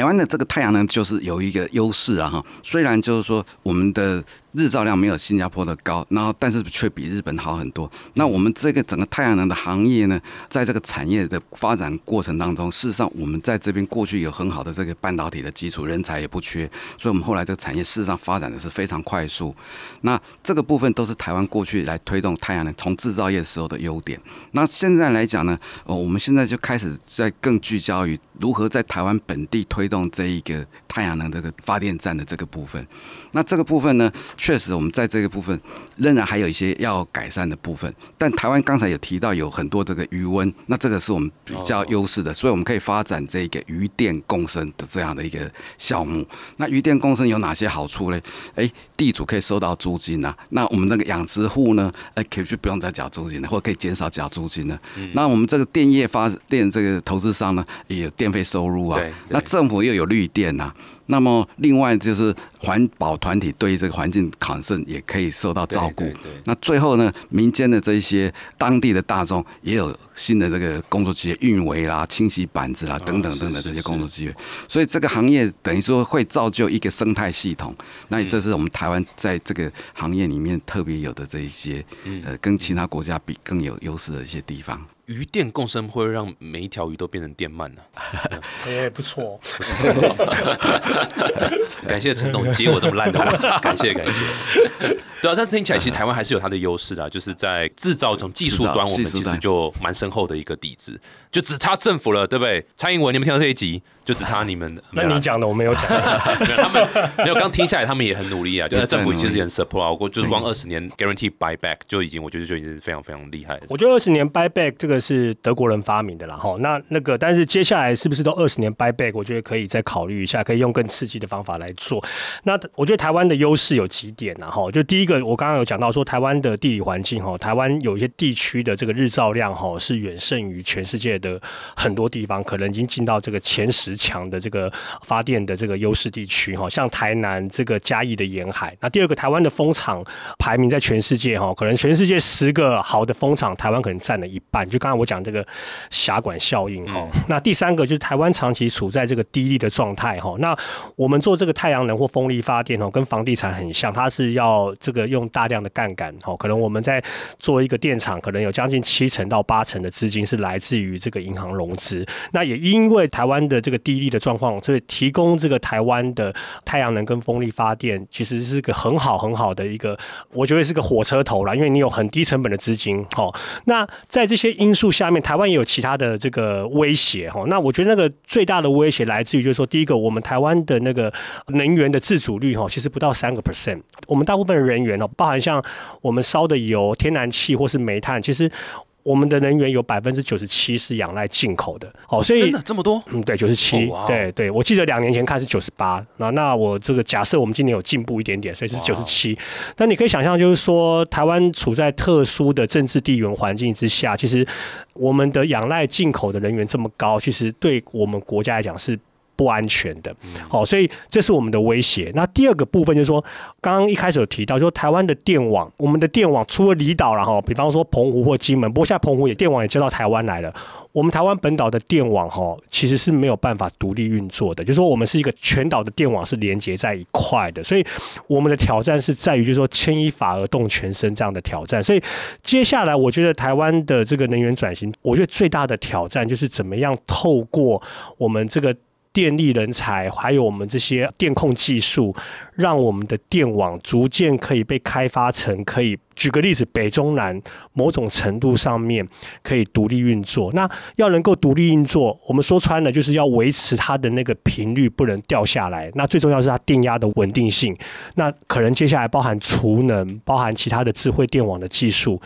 台湾的这个太阳能就是有一个优势啊哈，虽然就是说我们的。日照量没有新加坡的高，然后但是却比日本好很多。那我们这个整个太阳能的行业呢，在这个产业的发展过程当中，事实上我们在这边过去有很好的这个半导体的基础，人才也不缺，所以我们后来这个产业事实上发展的是非常快速。那这个部分都是台湾过去来推动太阳能从制造业时候的优点。那现在来讲呢，呃，我们现在就开始在更聚焦于如何在台湾本地推动这一个太阳能这个发电站的这个部分。那这个部分呢？确实，我们在这个部分仍然还有一些要改善的部分。但台湾刚才有提到有很多这个余温，那这个是我们比较优势的，所以我们可以发展这个余电共生的这样的一个项目。那余电共生有哪些好处呢？哎，地主可以收到租金啊。那我们那个养殖户呢？哎，可以就不用再缴租金了，或者可以减少缴租金了。那我们这个电业发电这个投资商呢，也有电费收入啊。那政府又有绿电呐。那么，另外就是环保团体对于这个环境抗生也可以受到照顾。那最后呢，民间的这些当地的大众也有新的这个工作机会，运维啦、清洗板子啦等等等等这些工作机会。所以这个行业等于说会造就一个生态系统。那这是我们台湾在这个行业里面特别有的这一些，呃，跟其他国家比更有优势的一些地方。鱼电共生会让每一条鱼都变成电鳗呢？也不错，感谢陈董接我这么烂的话，感谢感谢。对啊，但听起来其实台湾还是有它的优势的，就是在制造从技术端，我们其实就蛮深厚的一个底子，就只差政府了，对不对？蔡英文，你们听到这一集，就只差你们。那你讲的我没有讲，他们没有。刚听下来，他们也很努力啊，就是政府其实也很 support，我就是光二十年 guarantee buy back 就已经，我觉得就已经非常非常厉害。我觉得二十年 buy back 这个。是德国人发明的啦，哈，那那个，但是接下来是不是都二十年 buy back？我觉得可以再考虑一下，可以用更刺激的方法来做。那我觉得台湾的优势有几点呢？哈，就第一个，我刚刚有讲到说，台湾的地理环境，哈，台湾有一些地区的这个日照量，哈，是远胜于全世界的很多地方，可能已经进到这个前十强的这个发电的这个优势地区，哈，像台南这个嘉义的沿海。那第二个，台湾的风场排名在全世界，哈，可能全世界十个好的风场，台湾可能占了一半。就刚才我讲这个狭管效应哈，那第三个就是台湾长期处在这个低利的状态哈。那我们做这个太阳能或风力发电哦，跟房地产很像，它是要这个用大量的杠杆哈。可能我们在做一个电厂，可能有将近七成到八成的资金是来自于这个银行融资。那也因为台湾的这个低利的状况，所以提供这个台湾的太阳能跟风力发电，其实是个很好很好的一个，我觉得是个火车头啦，因为你有很低成本的资金哈。那在这些因素下面，台湾也有其他的这个威胁哈。那我觉得那个最大的威胁来自于，就是说，第一个，我们台湾的那个能源的自主率哈，其实不到三个 percent。我们大部分人员哦，包含像我们烧的油、天然气或是煤炭，其实。我们的能源有百分之九十七是仰赖进口的，哦，所以真的这么多？嗯，对，九十七，对对，我记得两年前看是九十八，那那我这个假设我们今年有进步一点点，所以是九十七。那你可以想象，就是说台湾处在特殊的政治地缘环境之下，其实我们的仰赖进口的人员这么高，其实对我们国家来讲是。不安全的，好，所以这是我们的威胁。那第二个部分就是说，刚刚一开始有提到，说台湾的电网，我们的电网除了离岛然后比方说澎湖或金门，不过现在澎湖也电网也接到台湾来了。我们台湾本岛的电网哈，其实是没有办法独立运作的，就是说我们是一个全岛的电网是连接在一块的，所以我们的挑战是在于，就是说牵一发而动全身这样的挑战。所以接下来，我觉得台湾的这个能源转型，我觉得最大的挑战就是怎么样透过我们这个。电力人才，还有我们这些电控技术，让我们的电网逐渐可以被开发成可以。举个例子，北中南某种程度上面可以独立运作。那要能够独立运作，我们说穿了就是要维持它的那个频率不能掉下来。那最重要是它电压的稳定性。那可能接下来包含储能，包含其他的智慧电网的技术。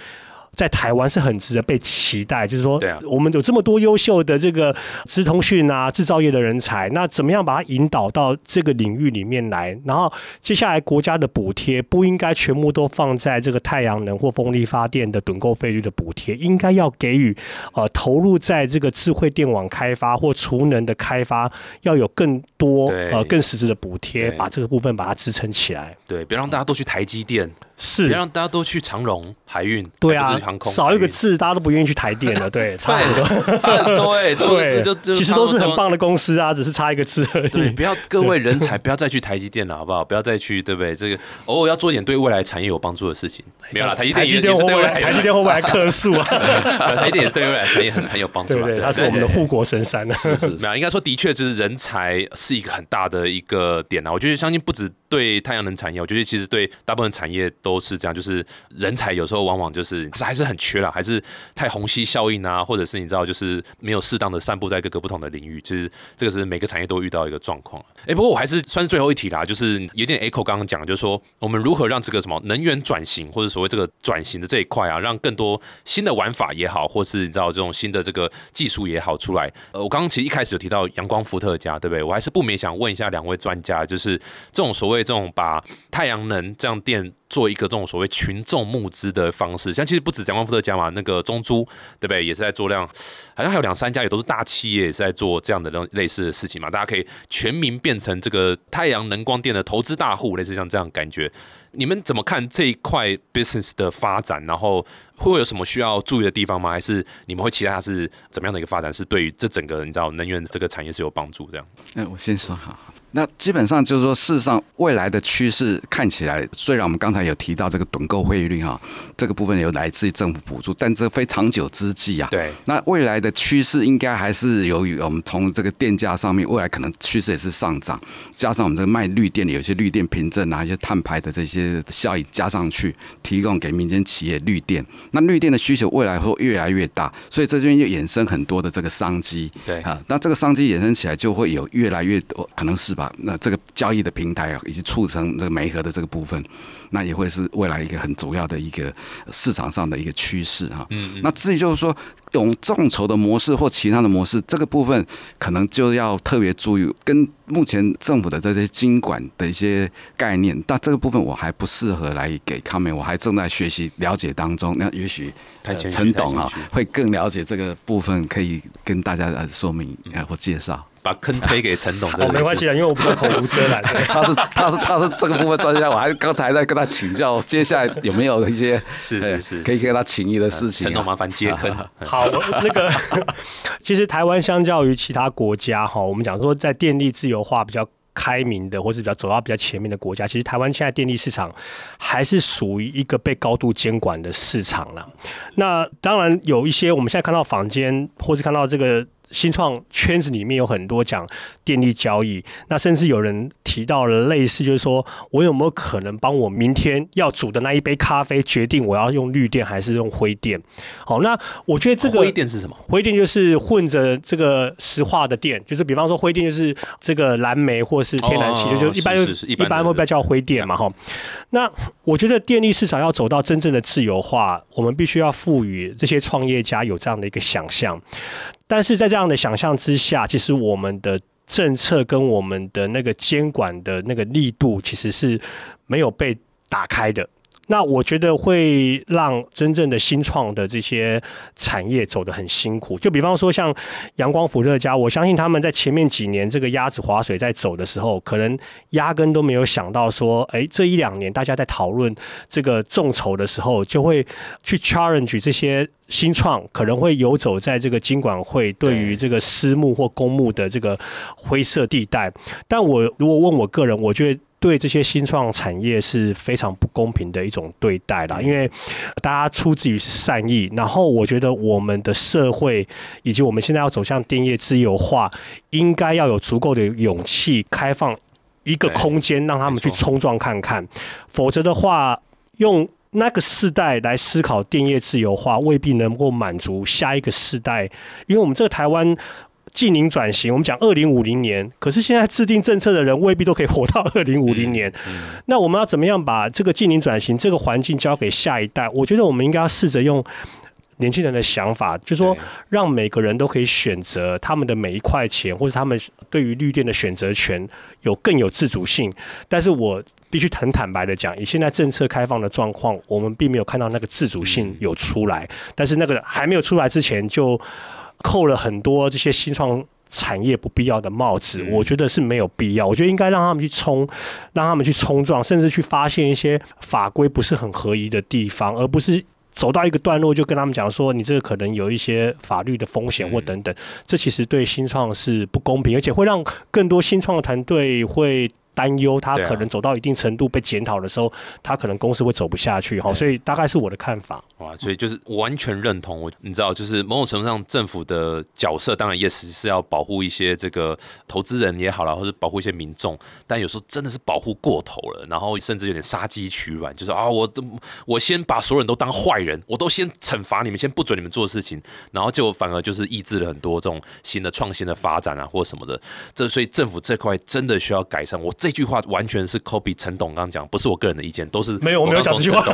在台湾是很值得被期待。就是说我们有这么多优秀的这个资通讯啊、制造业的人才，那怎么样把它引导到这个领域里面来？然后接下来国家的补贴不应该全部都放在这个太阳能或风力发电的趸购费率的补贴，应该要给予呃投入在这个智慧电网开发或储能的开发，要有更多呃更实质的补贴，把这个部分把它支撑起来。对，别让大家都去台积电，是别让大家都去长荣海运，对啊航，空少一个字，大家都不愿意去台电了。对，差很多。对，差很多 对就就其实都是很棒的公司啊，只是差一个字而已对，不要各位人才不要再去台积电了，好不好？不要再去，对不对？这个偶尔要做一点对未来产业有帮助的事情。没有啦，台积电也是对未来台积电会不会来客诉啊？台积电也是对未来产业很很有帮助啊。对对，它是我们的护国神山啊。是是，没有，应该说的确就是人才是一个很大的一个点啊。我觉得相信不止对太阳能产业，我觉得其实对大部分产业都是这样，就是人才有时候往往就是还是很缺啦，还是太虹吸效应啊，或者是你知道就是没有适当的散布在各个不同的领域，其实这个是每个产业都遇到一个状况。哎，不过我还是算是最后一题啦，就是有点 echo 刚刚讲，就是说我们如何让这个什么能源转型或者所谓这个转型的这一块啊，让更多新的玩法也好，或是你知道这种新的这个技术也好出来。呃，我刚刚其实一开始有提到阳光伏特加，对不对？我还是不免想问一下两位专家，就是这种所谓这种把太阳能这样电做一个这种所谓群众募资的方式，像其实不止阳光福特加嘛，那个中珠对不对？也是在做量，好像还有两三家也都是大企业，也是在做这样的类类似的事情嘛。大家可以全民变成这个太阳能光电的投资大户，类似像这样感觉。你们怎么看这一块 business 的发展？然后会不会有什么需要注意的地方吗？还是你们会期待它是怎么样的一个发展？是对于这整个你知道能源这个产业是有帮助？这样？哎，我先说好。那基本上就是说，事实上未来的趋势看起来，虽然我们刚才有提到这个趸购汇率哈，这个部分有来自于政府补助，但这非长久之计啊。对。那未来的趋势应该还是由于我们从这个电价上面，未来可能趋势也是上涨，加上我们这个卖绿电的有些绿电凭证啊，一些碳排的这些效益加上去，提供给民间企业绿电。那绿电的需求未来会越来越大，所以这边就衍生很多的这个商机。对啊，那这个商机衍生起来，就会有越来越多，可能是吧？那这个交易的平台啊，以及促成这个媒合的这个部分，那也会是未来一个很主要的一个市场上的一个趋势哈。嗯，那至于就是说用众筹的模式或其他的模式，这个部分可能就要特别注意，跟目前政府的这些经管的一些概念，但这个部分我还不适合来给 comment，我还正在学习了解当中。那也许陈董啊会更了解这个部分，可以跟大家呃说明呃或介绍。把坑推给陈董，哦，没关系啊，因为我比较口无遮拦。他是他是他是这个部分专家，我还刚才在跟他请教，接下来有没有一些呃是是是可以跟他请益的事情、啊？陈董麻烦接坑。好，那个其实台湾相较于其他国家哈，我们讲说在电力自由化比较。开明的，或是比较走到比较前面的国家，其实台湾现在电力市场还是属于一个被高度监管的市场了。那当然有一些我们现在看到坊间，或是看到这个新创圈子里面有很多讲电力交易，那甚至有人提到了类似，就是说我有没有可能帮我明天要煮的那一杯咖啡决定我要用绿电还是用灰电？好，那我觉得这个灰电是什么？灰电就是混着这个石化的电，就是比方说灰电就是这个蓝煤或是天然气，哦就就一般一般会被叫灰电嘛哈。那我觉得电力市场要走到真正的自由化，我们必须要赋予这些创业家有这样的一个想象。但是在这样的想象之下，其实我们的政策跟我们的那个监管的那个力度，其实是没有被打开的。那我觉得会让真正的新创的这些产业走得很辛苦。就比方说像阳光伏特加，我相信他们在前面几年这个鸭子划水在走的时候，可能压根都没有想到说，哎，这一两年大家在讨论这个众筹的时候，就会去 challenge 这些。新创可能会游走在这个金管会对于这个私募或公募的这个灰色地带，但我如果问我个人，我觉得对这些新创产业是非常不公平的一种对待啦，因为大家出自于善意，然后我觉得我们的社会以及我们现在要走向电业自由化，应该要有足够的勇气开放一个空间，让他们去冲撞看看，否则的话用。那个世代来思考电业自由化，未必能够满足下一个世代，因为我们这个台湾近零转型，我们讲二零五零年，可是现在制定政策的人未必都可以活到二零五零年。那我们要怎么样把这个近零转型这个环境交给下一代？我觉得我们应该要试着用年轻人的想法，就是说让每个人都可以选择他们的每一块钱，或者他们对于绿电的选择权有更有自主性。但是我必须很坦白的讲，以现在政策开放的状况，我们并没有看到那个自主性有出来。但是那个还没有出来之前，就扣了很多这些新创产业不必要的帽子，我觉得是没有必要。我觉得应该让他们去冲，让他们去冲撞，甚至去发现一些法规不是很合宜的地方，而不是。走到一个段落，就跟他们讲说，你这个可能有一些法律的风险或等等，这其实对新创是不公平，而且会让更多新创的团队会。担忧他可能走到一定程度被检讨的时候，他可能公司会走不下去哈，所以大概是我的看法。哇，所以就是完全认同我，你知道，就是某种程度上政府的角色当然也是是要保护一些这个投资人也好了，或者保护一些民众，但有时候真的是保护过头了，然后甚至有点杀鸡取卵，就是啊，我我先把所有人都当坏人，我都先惩罚你们，先不准你们做事情，然后就反而就是抑制了很多这种新的创新的发展啊，或什么的。这所以政府这块真的需要改善。我。这句话完全是 Kobe 陈董刚刚讲，不是我个人的意见，都是没有我没有讲这句话。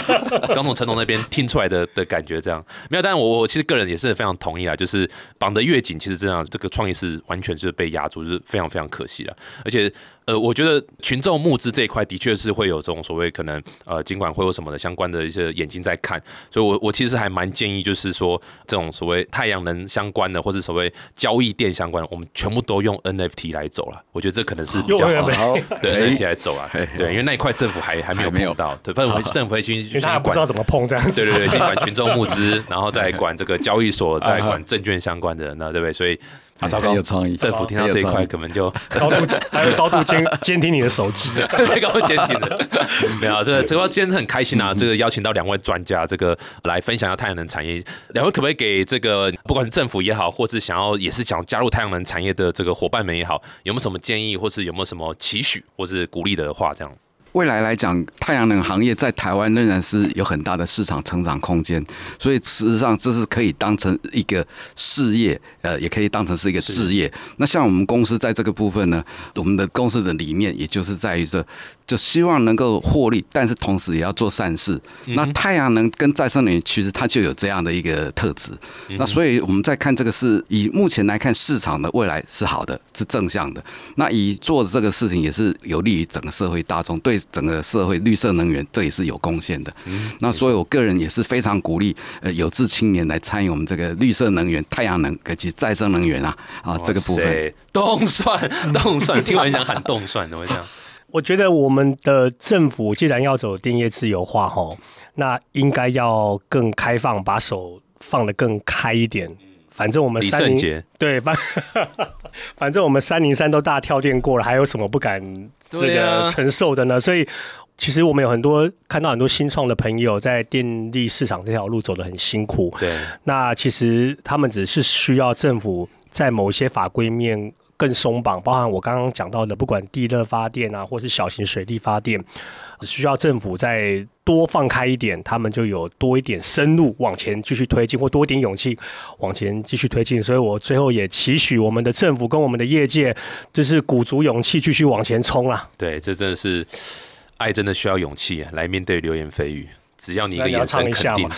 刚从陈董那边听出来的的感觉，这样没有。但是我我其实个人也是非常同意啦，就是绑得越紧，其实这样这个创意是完全是被压住，就是非常非常可惜的，而且。呃，我觉得群众募资这一块的确是会有这种所谓可能呃，尽管会有什么的相关的一些眼睛在看，所以我我其实还蛮建议，就是说这种所谓太阳能相关的，或者所谓交易电相关的，我们全部都用 NFT 来走了。我觉得这可能是比较好，对 NFT 来走啊，对，因为那一块政府还还没有碰到，对，反正政府会去先管，不知道怎么碰这样子，对对对，先管群众募资，然后再管这个交易所，再管证券相关的，那对不对？所以。啊，糟糕！有创意，政府听到这一块，可能就 高度还有高度监 监听你的手机，太高度监听了。没有，这个这个今天很开心啊！这个邀请到两位专家，这个来分享一下太阳能产业。两位可不可以给这个不管是政府也好，或是想要也是想加入太阳能产业的这个伙伴们也好，有没有什么建议，或是有没有什么期许，或是鼓励的话，这样？未来来讲，太阳能行业在台湾仍然是有很大的市场成长空间，所以事实上这是可以当成一个事业，呃，也可以当成是一个置业。那像我们公司在这个部分呢，我们的公司的理念也就是在于这。就希望能够获利，但是同时也要做善事。那太阳能跟再生能源其实它就有这样的一个特质。那所以我们在看这个是以目前来看市场的未来是好的，是正向的。那以做这个事情也是有利于整个社会大众，对整个社会绿色能源这也是有贡献的。那所以我个人也是非常鼓励呃有志青年来参与我们这个绿色能源、太阳能以及再生能源啊啊这个部分。动算动算，听完想喊动算，怎么讲？我觉得我们的政府既然要走电业自由化，哈，那应该要更开放，把手放得更开一点。反正我们三零对反反正我们三零三都大跳电过了，还有什么不敢这个承受的呢？所以其实我们有很多看到很多新创的朋友在电力市场这条路走得很辛苦。对，那其实他们只是需要政府在某些法规面。更松绑，包含我刚刚讲到的，不管地热发电啊，或是小型水利发电，需要政府再多放开一点，他们就有多一点深入往前继续推进，或多一点勇气往前继续推进。所以我最后也期许我们的政府跟我们的业界，就是鼓足勇气继续往前冲啦！对，这真的是爱，真的需要勇气来面对流言蜚语。只要 你一个眼神肯定，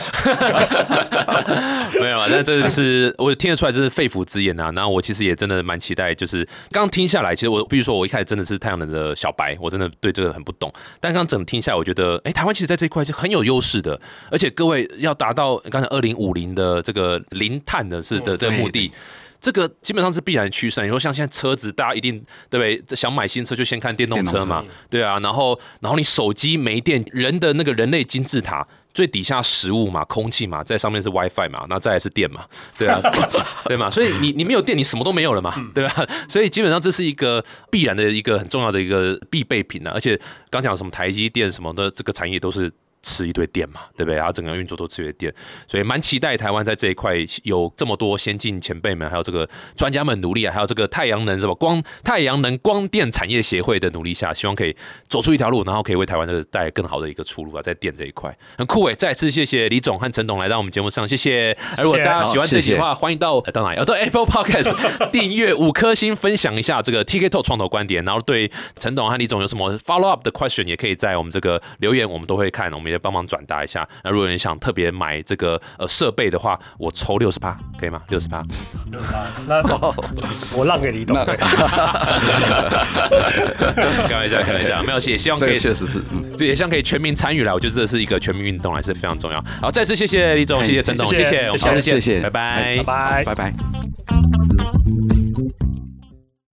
没 有啊，但这是我听得出来，这是肺腑之言啊。那我其实也真的蛮期待，就是刚刚听下来，其实我比如说我一开始真的是太阳能的小白，我真的对这个很不懂。但刚整听下来，我觉得，哎，台湾其实在这一块是很有优势的，而且各位要达到刚才二零五零的这个零碳的是的这个目的。这个基本上是必然趋势。你说像现在车子，大家一定对不对？想买新车就先看电动车嘛，对啊。然后，然后你手机没电，人的那个人类金字塔最底下食物嘛，空气嘛，在上面是 WiFi 嘛，那再来是电嘛，对啊，对嘛。所以你你没有电，你什么都没有了嘛，对吧？所以基本上这是一个必然的一个很重要的一个必备品啊。而且刚讲什么台积电什么的，这个产业都是。吃一堆电嘛，对不对？然后整个运作都吃一堆电，所以蛮期待台湾在这一块有这么多先进前辈们，还有这个专家们努力啊，还有这个太阳能是吧？光太阳能光电产业协会的努力下，希望可以走出一条路，然后可以为台湾这个带来更好的一个出路啊，在电这一块很酷诶。再次谢谢李总和陈董来到我们节目上，谢谢。如果大家喜欢这期的话，欢迎到到哪里？到 Apple Podcast 订阅五颗星，分享一下这个 TK Talk 创投观点，然后对陈董和李总有什么 follow up 的 question，也可以在我们这个留言，我们都会看，我们也帮忙转达一下。那如果你想特别买这个呃设备的话，我抽六十八，可以吗？六十趴，那我让给李董。开玩笑，开玩笑，没有也希望可以，确实是，也希望可以全民参与来。我觉得这是一个全民运动，还是非常重要。好，再次谢谢李总，谢谢陈总，谢谢，我们下次见，谢谢，拜拜，拜拜，拜拜。